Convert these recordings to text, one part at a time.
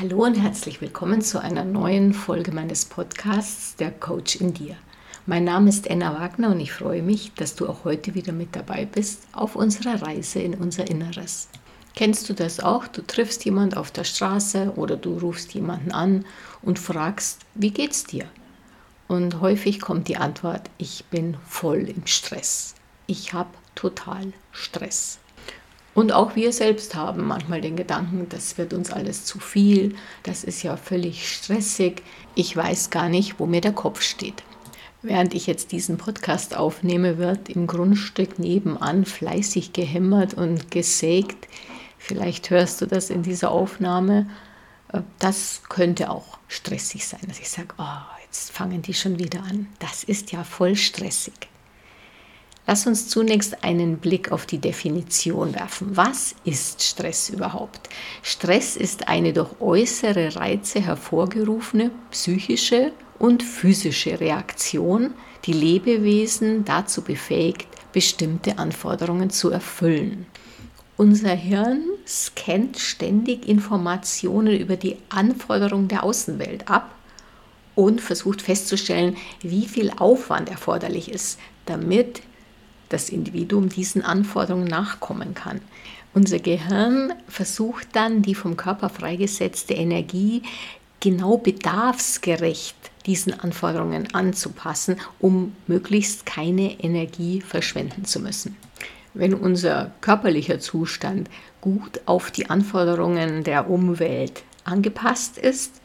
Hallo und herzlich willkommen zu einer neuen Folge meines Podcasts Der Coach in dir. Mein Name ist Anna Wagner und ich freue mich, dass du auch heute wieder mit dabei bist auf unserer Reise in unser Inneres. Kennst du das auch? Du triffst jemand auf der Straße oder du rufst jemanden an und fragst, wie geht's dir? Und häufig kommt die Antwort, ich bin voll im Stress. Ich habe total Stress. Und auch wir selbst haben manchmal den Gedanken, das wird uns alles zu viel, das ist ja völlig stressig, ich weiß gar nicht, wo mir der Kopf steht. Während ich jetzt diesen Podcast aufnehme, wird im Grundstück nebenan fleißig gehämmert und gesägt. Vielleicht hörst du das in dieser Aufnahme. Äh, das könnte auch stressig sein, dass ich sage, oh, jetzt fangen die schon wieder an. Das ist ja voll stressig. Lass uns zunächst einen Blick auf die Definition werfen. Was ist Stress überhaupt? Stress ist eine durch äußere Reize hervorgerufene psychische und physische Reaktion, die Lebewesen dazu befähigt, bestimmte Anforderungen zu erfüllen. Unser Hirn scannt ständig Informationen über die Anforderungen der Außenwelt ab und versucht festzustellen, wie viel Aufwand erforderlich ist, damit das Individuum diesen Anforderungen nachkommen kann. Unser Gehirn versucht dann, die vom Körper freigesetzte Energie genau bedarfsgerecht diesen Anforderungen anzupassen, um möglichst keine Energie verschwenden zu müssen. Wenn unser körperlicher Zustand gut auf die Anforderungen der Umwelt angepasst ist,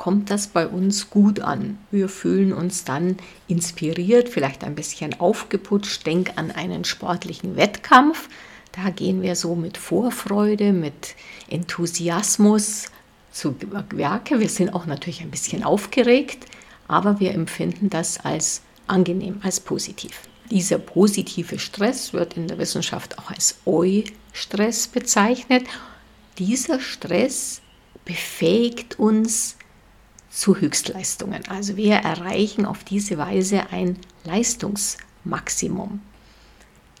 kommt das bei uns gut an. Wir fühlen uns dann inspiriert, vielleicht ein bisschen aufgeputscht. Denk an einen sportlichen Wettkampf. Da gehen wir so mit Vorfreude, mit Enthusiasmus zu Werke. Wir sind auch natürlich ein bisschen aufgeregt, aber wir empfinden das als angenehm, als positiv. Dieser positive Stress wird in der Wissenschaft auch als Eu-Stress bezeichnet. Dieser Stress befähigt uns, zu Höchstleistungen. Also wir erreichen auf diese Weise ein Leistungsmaximum.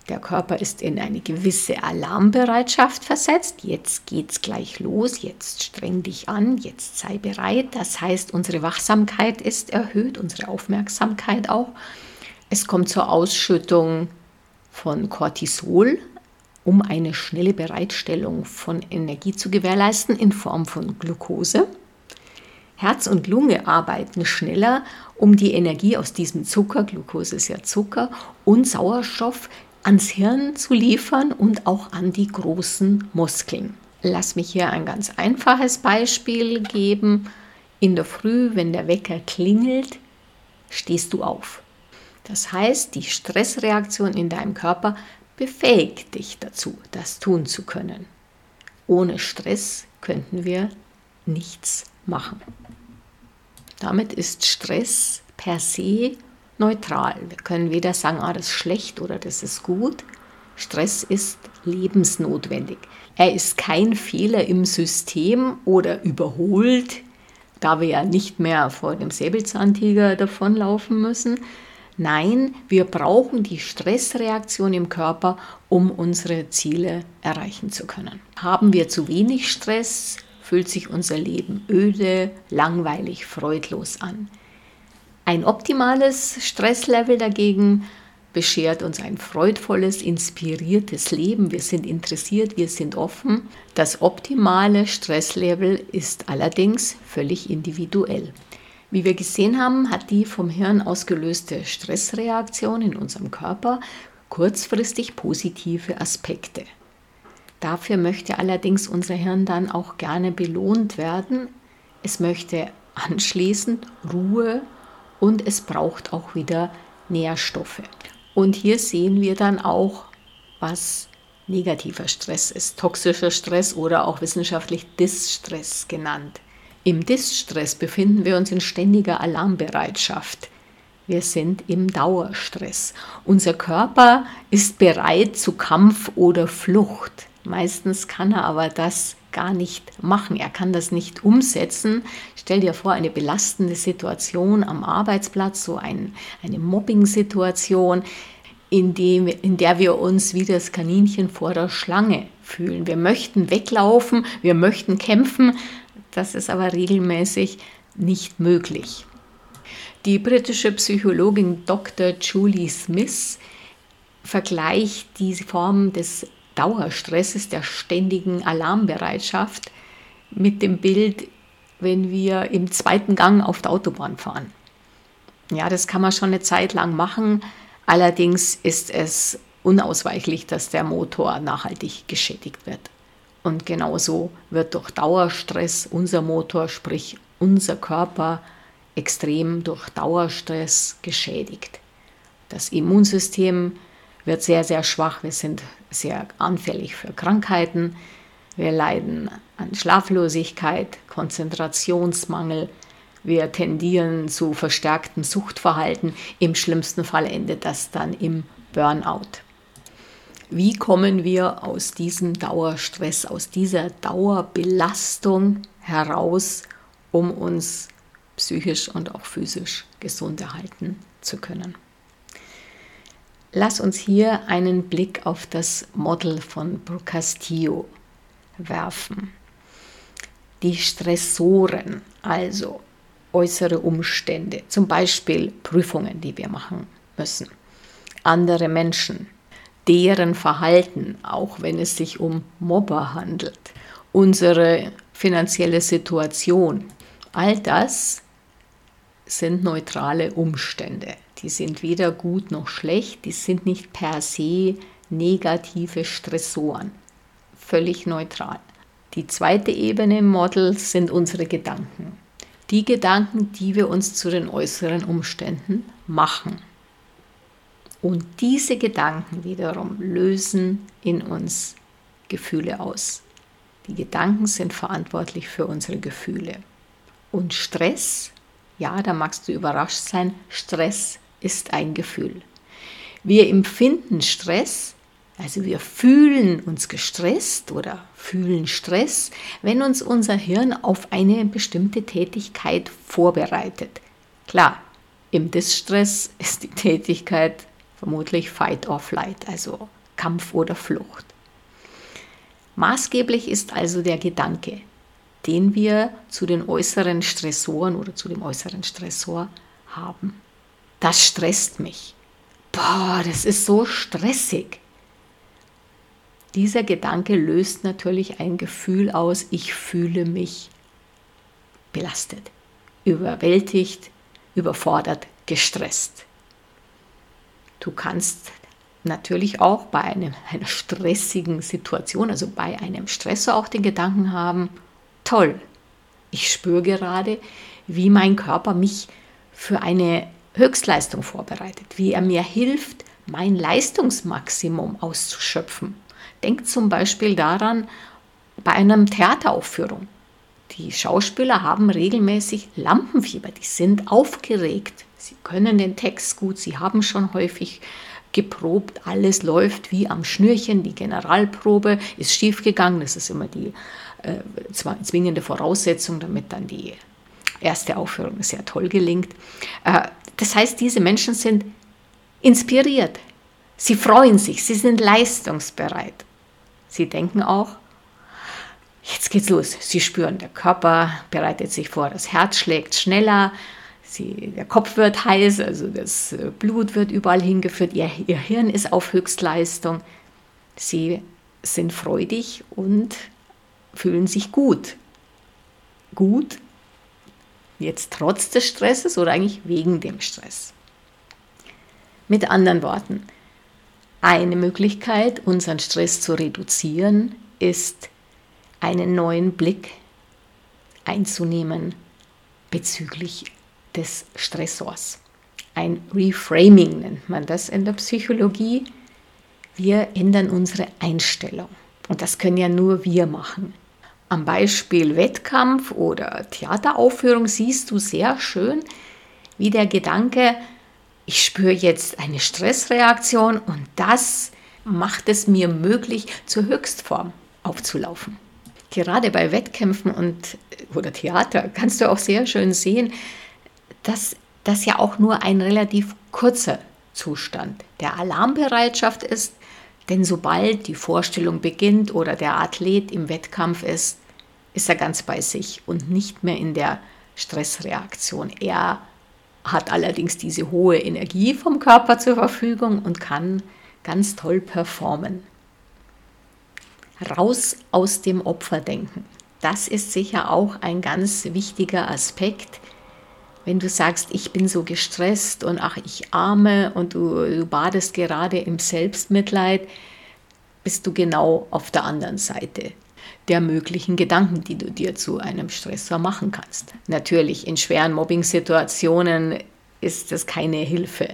Der Körper ist in eine gewisse Alarmbereitschaft versetzt. Jetzt geht's gleich los, jetzt streng dich an, jetzt sei bereit. Das heißt, unsere Wachsamkeit ist erhöht, unsere Aufmerksamkeit auch. Es kommt zur Ausschüttung von Cortisol, um eine schnelle Bereitstellung von Energie zu gewährleisten in Form von Glucose. Herz und Lunge arbeiten schneller, um die Energie aus diesem Zucker, Glucose ist ja Zucker, und Sauerstoff ans Hirn zu liefern und auch an die großen Muskeln. Lass mich hier ein ganz einfaches Beispiel geben. In der Früh, wenn der Wecker klingelt, stehst du auf. Das heißt, die Stressreaktion in deinem Körper befähigt dich dazu, das tun zu können. Ohne Stress könnten wir nichts machen. Damit ist Stress per se neutral. Wir können weder sagen, ah, das ist schlecht oder das ist gut. Stress ist lebensnotwendig. Er ist kein Fehler im System oder überholt, da wir ja nicht mehr vor dem Säbelzahntiger davonlaufen müssen. Nein, wir brauchen die Stressreaktion im Körper, um unsere Ziele erreichen zu können. Haben wir zu wenig Stress, fühlt sich unser Leben öde, langweilig, freudlos an. Ein optimales Stresslevel dagegen beschert uns ein freudvolles, inspiriertes Leben. Wir sind interessiert, wir sind offen. Das optimale Stresslevel ist allerdings völlig individuell. Wie wir gesehen haben, hat die vom Hirn ausgelöste Stressreaktion in unserem Körper kurzfristig positive Aspekte. Dafür möchte allerdings unser Hirn dann auch gerne belohnt werden. Es möchte anschließend Ruhe und es braucht auch wieder Nährstoffe. Und hier sehen wir dann auch, was negativer Stress ist, toxischer Stress oder auch wissenschaftlich Distress genannt. Im Distress befinden wir uns in ständiger Alarmbereitschaft. Wir sind im Dauerstress. Unser Körper ist bereit zu Kampf oder Flucht. Meistens kann er aber das gar nicht machen. Er kann das nicht umsetzen. Stell dir vor, eine belastende Situation am Arbeitsplatz, so ein, eine Mobbing-Situation, in, in der wir uns wie das Kaninchen vor der Schlange fühlen. Wir möchten weglaufen, wir möchten kämpfen. Das ist aber regelmäßig nicht möglich. Die britische Psychologin Dr. Julie Smith vergleicht die Form des Dauerstresses, der ständigen Alarmbereitschaft mit dem Bild, wenn wir im zweiten Gang auf der Autobahn fahren. Ja, das kann man schon eine Zeit lang machen. Allerdings ist es unausweichlich, dass der Motor nachhaltig geschädigt wird. Und genauso wird durch Dauerstress unser Motor, sprich unser Körper, extrem durch Dauerstress geschädigt. Das Immunsystem wird sehr, sehr schwach. Wir sind sehr anfällig für Krankheiten. Wir leiden an Schlaflosigkeit, Konzentrationsmangel. Wir tendieren zu verstärktem Suchtverhalten. Im schlimmsten Fall endet das dann im Burnout. Wie kommen wir aus diesem Dauerstress, aus dieser Dauerbelastung heraus, um uns psychisch und auch physisch gesund erhalten zu können? Lass uns hier einen Blick auf das Model von Castillo werfen. Die Stressoren, also äußere Umstände, zum Beispiel Prüfungen, die wir machen müssen, andere Menschen, deren Verhalten, auch wenn es sich um Mobber handelt, unsere finanzielle Situation, all das sind neutrale Umstände. Die sind weder gut noch schlecht, die sind nicht per se negative Stressoren. Völlig neutral. Die zweite Ebene im Model sind unsere Gedanken. Die Gedanken, die wir uns zu den äußeren Umständen machen. Und diese Gedanken wiederum lösen in uns Gefühle aus. Die Gedanken sind verantwortlich für unsere Gefühle. Und Stress, ja, da magst du überrascht sein, Stress ist ein Gefühl. Wir empfinden Stress, also wir fühlen uns gestresst oder fühlen Stress, wenn uns unser Hirn auf eine bestimmte Tätigkeit vorbereitet. Klar, im Distress ist die Tätigkeit vermutlich Fight or Flight, also Kampf oder Flucht. Maßgeblich ist also der Gedanke, den wir zu den äußeren Stressoren oder zu dem äußeren Stressor haben. Das stresst mich. Boah, das ist so stressig. Dieser Gedanke löst natürlich ein Gefühl aus, ich fühle mich belastet, überwältigt, überfordert, gestresst. Du kannst natürlich auch bei einem, einer stressigen Situation, also bei einem Stressor auch den Gedanken haben, toll, ich spüre gerade, wie mein Körper mich für eine Höchstleistung vorbereitet, wie er mir hilft, mein Leistungsmaximum auszuschöpfen. Denk zum Beispiel daran bei einer Theateraufführung. Die Schauspieler haben regelmäßig Lampenfieber, die sind aufgeregt, Sie können den Text gut, Sie haben schon häufig geprobt, alles läuft wie am Schnürchen, die Generalprobe ist schiefgegangen, das ist immer die äh, zwingende Voraussetzung, damit dann die erste Aufführung sehr toll gelingt. Äh, das heißt, diese Menschen sind inspiriert, sie freuen sich, sie sind leistungsbereit. Sie denken auch, jetzt geht's los. Sie spüren, der Körper bereitet sich vor, das Herz schlägt schneller, Sie, der Kopf wird heiß, also das äh, Blut wird überall hingeführt, ihr, ihr Hirn ist auf Höchstleistung. Sie sind freudig und fühlen sich gut. Gut, jetzt trotz des Stresses oder eigentlich wegen dem Stress. Mit anderen Worten, eine Möglichkeit, unseren Stress zu reduzieren, ist einen neuen Blick einzunehmen bezüglich des Stressors. Ein Reframing nennt man das in der Psychologie. Wir ändern unsere Einstellung. Und das können ja nur wir machen. Am Beispiel Wettkampf oder Theateraufführung siehst du sehr schön, wie der Gedanke, ich spüre jetzt eine Stressreaktion und das macht es mir möglich, zur Höchstform aufzulaufen. Gerade bei Wettkämpfen und oder Theater kannst du auch sehr schön sehen, dass das ja auch nur ein relativ kurzer Zustand der Alarmbereitschaft ist, denn sobald die Vorstellung beginnt oder der Athlet im Wettkampf ist, ist er ganz bei sich und nicht mehr in der Stressreaktion. Er hat allerdings diese hohe Energie vom Körper zur Verfügung und kann ganz toll performen. Raus aus dem Opferdenken. Das ist sicher auch ein ganz wichtiger Aspekt. Wenn du sagst, ich bin so gestresst und ach, ich arme und du, du badest gerade im Selbstmitleid, bist du genau auf der anderen Seite der möglichen Gedanken, die du dir zu einem Stressor machen kannst. Natürlich, in schweren Mobbing-Situationen ist das keine Hilfe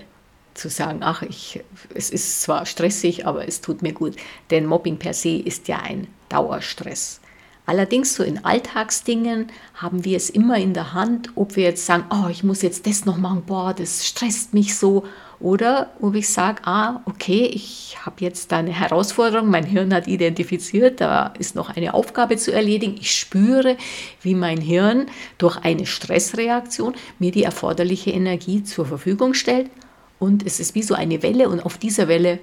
zu sagen, ach, ich, es ist zwar stressig, aber es tut mir gut. Denn Mobbing per se ist ja ein Dauerstress. Allerdings so in Alltagsdingen haben wir es immer in der Hand, ob wir jetzt sagen, oh, ich muss jetzt das noch machen, boah, das stresst mich so. Oder ob ich sage, ah, okay, ich habe jetzt da eine Herausforderung, mein Hirn hat identifiziert, da ist noch eine Aufgabe zu erledigen. Ich spüre, wie mein Hirn durch eine Stressreaktion mir die erforderliche Energie zur Verfügung stellt. Und es ist wie so eine Welle und auf dieser Welle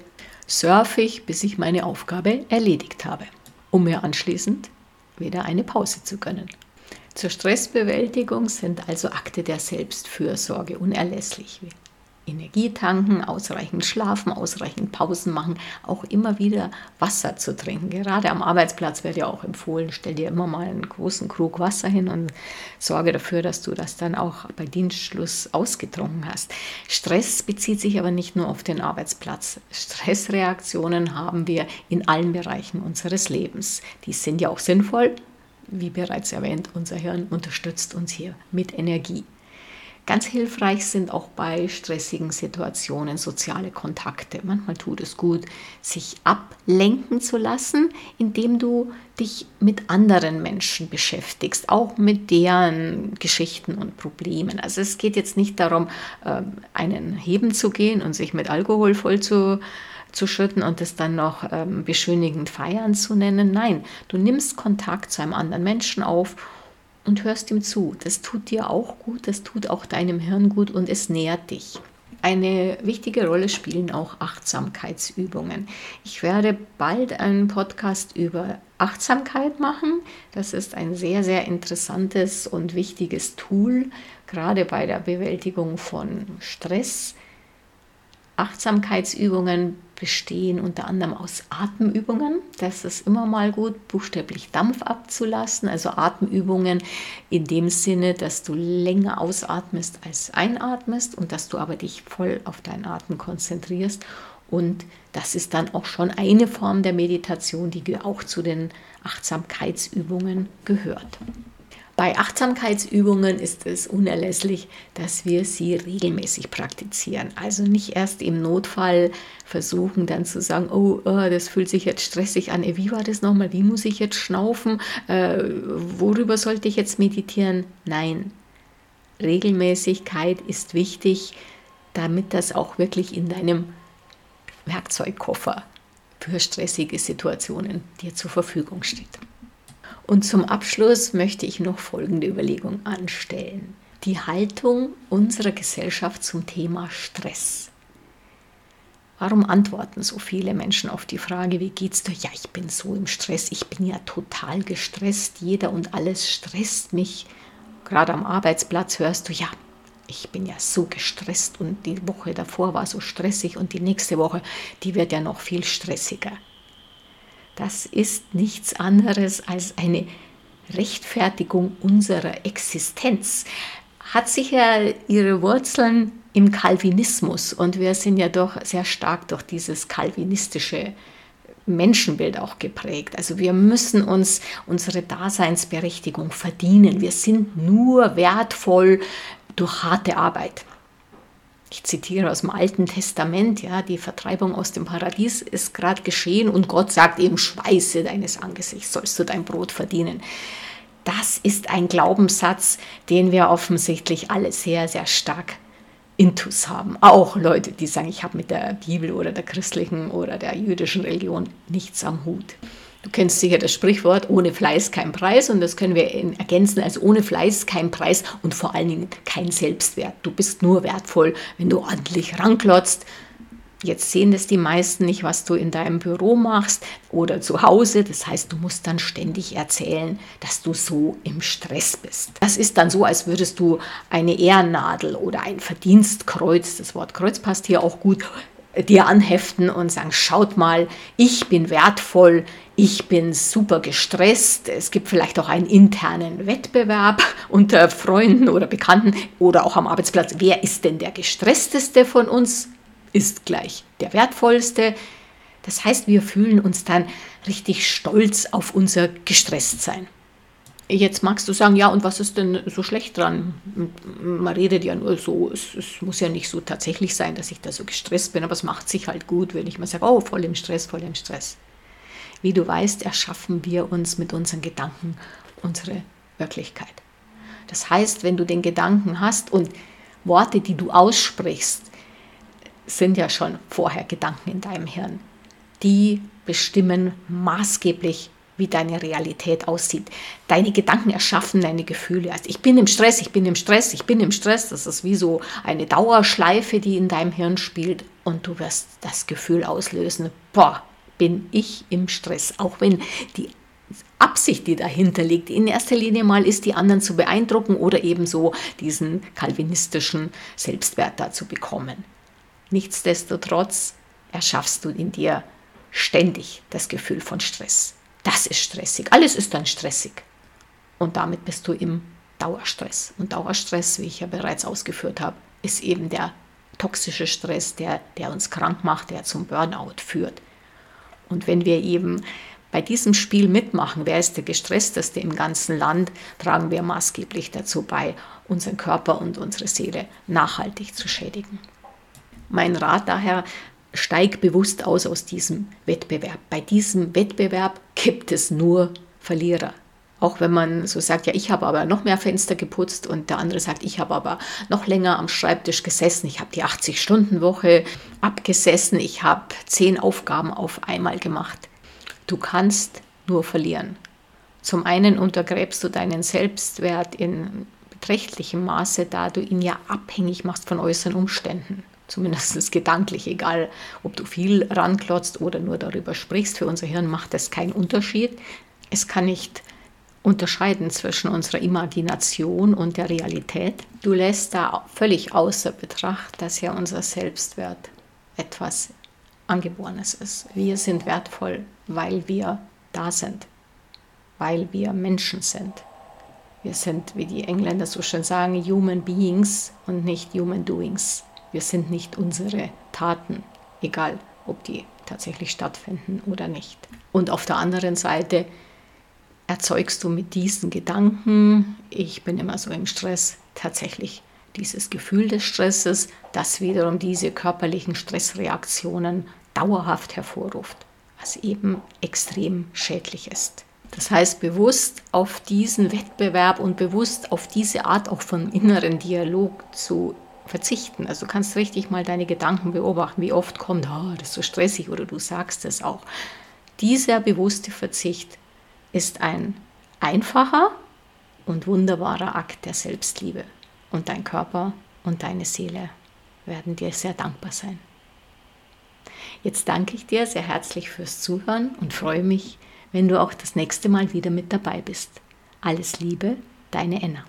surfe ich, bis ich meine Aufgabe erledigt habe, um mir anschließend wieder eine Pause zu gönnen. Zur Stressbewältigung sind also Akte der Selbstfürsorge unerlässlich. Energie tanken, ausreichend schlafen, ausreichend Pausen machen, auch immer wieder Wasser zu trinken. Gerade am Arbeitsplatz wird ja auch empfohlen, stell dir immer mal einen großen Krug Wasser hin und sorge dafür, dass du das dann auch bei Dienstschluss ausgetrunken hast. Stress bezieht sich aber nicht nur auf den Arbeitsplatz. Stressreaktionen haben wir in allen Bereichen unseres Lebens. Die sind ja auch sinnvoll. Wie bereits erwähnt, unser Hirn unterstützt uns hier mit Energie. Ganz hilfreich sind auch bei stressigen Situationen soziale Kontakte. Manchmal tut es gut, sich ablenken zu lassen, indem du dich mit anderen Menschen beschäftigst, auch mit deren Geschichten und Problemen. Also es geht jetzt nicht darum, ähm, einen Heben zu gehen und sich mit Alkohol voll zu zu schütten und es dann noch ähm, beschönigend feiern zu nennen. Nein, du nimmst Kontakt zu einem anderen Menschen auf und hörst ihm zu. Das tut dir auch gut, das tut auch deinem Hirn gut und es nährt dich. Eine wichtige Rolle spielen auch Achtsamkeitsübungen. Ich werde bald einen Podcast über Achtsamkeit machen. Das ist ein sehr, sehr interessantes und wichtiges Tool, gerade bei der Bewältigung von Stress. Achtsamkeitsübungen bestehen unter anderem aus Atemübungen. Das ist immer mal gut, buchstäblich Dampf abzulassen. Also Atemübungen in dem Sinne, dass du länger ausatmest als einatmest und dass du aber dich voll auf deinen Atem konzentrierst. Und das ist dann auch schon eine Form der Meditation, die auch zu den Achtsamkeitsübungen gehört. Bei Achtsamkeitsübungen ist es unerlässlich, dass wir sie regelmäßig praktizieren. Also nicht erst im Notfall versuchen dann zu sagen, oh, oh das fühlt sich jetzt stressig an. Wie war das nochmal? Wie muss ich jetzt schnaufen? Äh, worüber sollte ich jetzt meditieren? Nein, Regelmäßigkeit ist wichtig, damit das auch wirklich in deinem Werkzeugkoffer für stressige Situationen dir zur Verfügung steht. Und zum Abschluss möchte ich noch folgende Überlegung anstellen. Die Haltung unserer Gesellschaft zum Thema Stress. Warum antworten so viele Menschen auf die Frage, wie geht's dir? Ja, ich bin so im Stress, ich bin ja total gestresst, jeder und alles stresst mich. Gerade am Arbeitsplatz hörst du, ja, ich bin ja so gestresst und die Woche davor war so stressig und die nächste Woche, die wird ja noch viel stressiger das ist nichts anderes als eine Rechtfertigung unserer Existenz. Hat sicher ihre Wurzeln im Calvinismus und wir sind ja doch sehr stark durch dieses calvinistische Menschenbild auch geprägt. Also wir müssen uns unsere Daseinsberechtigung verdienen. Wir sind nur wertvoll durch harte Arbeit ich zitiere aus dem Alten Testament, ja, die Vertreibung aus dem Paradies ist gerade geschehen und Gott sagt eben, Schweiße deines Angesichts sollst du dein Brot verdienen. Das ist ein Glaubenssatz, den wir offensichtlich alle sehr, sehr stark intus haben. Auch Leute, die sagen, ich habe mit der Bibel oder der christlichen oder der jüdischen Religion nichts am Hut. Du kennst sicher das Sprichwort, ohne Fleiß kein Preis und das können wir ergänzen als ohne Fleiß kein Preis und vor allen Dingen kein Selbstwert. Du bist nur wertvoll, wenn du ordentlich ranklotzt. Jetzt sehen das die meisten nicht, was du in deinem Büro machst oder zu Hause. Das heißt, du musst dann ständig erzählen, dass du so im Stress bist. Das ist dann so, als würdest du eine Ehrennadel oder ein Verdienstkreuz, das Wort Kreuz passt hier auch gut, dir anheften und sagen, schaut mal, ich bin wertvoll, ich bin super gestresst. Es gibt vielleicht auch einen internen Wettbewerb unter Freunden oder Bekannten oder auch am Arbeitsplatz. Wer ist denn der gestressteste von uns? Ist gleich der wertvollste. Das heißt, wir fühlen uns dann richtig stolz auf unser Gestresstsein. Jetzt magst du sagen, ja, und was ist denn so schlecht dran? Man redet ja nur so, es, es, muss ja nicht so tatsächlich sein, dass ich da so gestresst bin, aber es macht sich halt gut, wenn ich mal sage, oh, voll im Stress, voll im Stress. Wie du weißt, erschaffen wir uns mit unseren Gedanken unsere Wirklichkeit. Das heißt, wenn du den Gedanken hast und Worte, die du aussprichst, sind ja schon vorher Gedanken in deinem Hirn, die bestimmen maßgeblich, wie deine Realität aussieht. Deine Gedanken erschaffen deine Gefühle. Also ich bin im Stress, ich bin im Stress, ich bin im Stress. Das ist wie so eine Dauerschleife, die in deinem Hirn spielt und du wirst das Gefühl auslösen, boah, bin ich im Stress. Auch wenn die Absicht, die dahinter liegt, in erster Linie mal ist, die anderen zu beeindrucken oder ebenso diesen kalvinistischen Selbstwert da zu bekommen. Nichtsdestotrotz erschaffst du in dir ständig das Gefühl von Stress. Das ist stressig. Alles ist dann stressig. Und damit bist du im Dauerstress. Und Dauerstress, wie ich ja bereits ausgeführt habe, ist eben der toxische Stress, der, der uns krank macht, der zum Burnout führt. Und wenn wir eben bei diesem Spiel mitmachen, wer ist der gestressteste im ganzen Land, tragen wir maßgeblich dazu bei, unseren Körper und unsere Seele nachhaltig zu schädigen. Mein Rat daher, steig bewusst aus aus diesem Wettbewerb. Bei diesem Wettbewerb gibt es nur Verlierer. Auch wenn man so sagt, ja, ich habe aber noch mehr Fenster geputzt und der andere sagt, ich habe aber noch länger am Schreibtisch gesessen, ich habe die 80-Stunden-Woche abgesessen, ich habe zehn Aufgaben auf einmal gemacht. Du kannst nur verlieren. Zum einen untergräbst du deinen Selbstwert in beträchtlichem Maße, da du ihn ja abhängig machst von äußeren Umständen zumindest gedanklich, egal ob du viel ranklotzt oder nur darüber sprichst, für unser Hirn macht das keinen Unterschied. Es kann nicht unterscheiden zwischen unserer Imagination und der Realität. Du lässt da völlig außer Betracht, dass ja unser Selbstwert etwas Angeborenes ist. Wir sind wertvoll, weil wir da sind, weil wir Menschen sind. Wir sind, wie die Engländer so schön sagen, Human Beings und nicht Human Doings. Wir sind nicht unsere Taten, egal ob die tatsächlich stattfinden oder nicht. Und auf der anderen Seite erzeugst du mit diesen Gedanken, ich bin immer so im Stress, tatsächlich dieses Gefühl des Stresses, das wiederum diese körperlichen Stressreaktionen dauerhaft hervorruft, was eben extrem schädlich ist. Das heißt, bewusst auf diesen Wettbewerb und bewusst auf diese Art auch von inneren Dialog zu verzichten. Also du kannst richtig mal deine Gedanken beobachten, wie oft kommt, oh, das ist so stressig oder du sagst es auch. Dieser bewusste Verzicht ist ein einfacher und wunderbarer Akt der Selbstliebe. Und dein Körper und deine Seele werden dir sehr dankbar sein. Jetzt danke ich dir sehr herzlich fürs Zuhören und freue mich, wenn du auch das nächste Mal wieder mit dabei bist. Alles Liebe, deine Enna.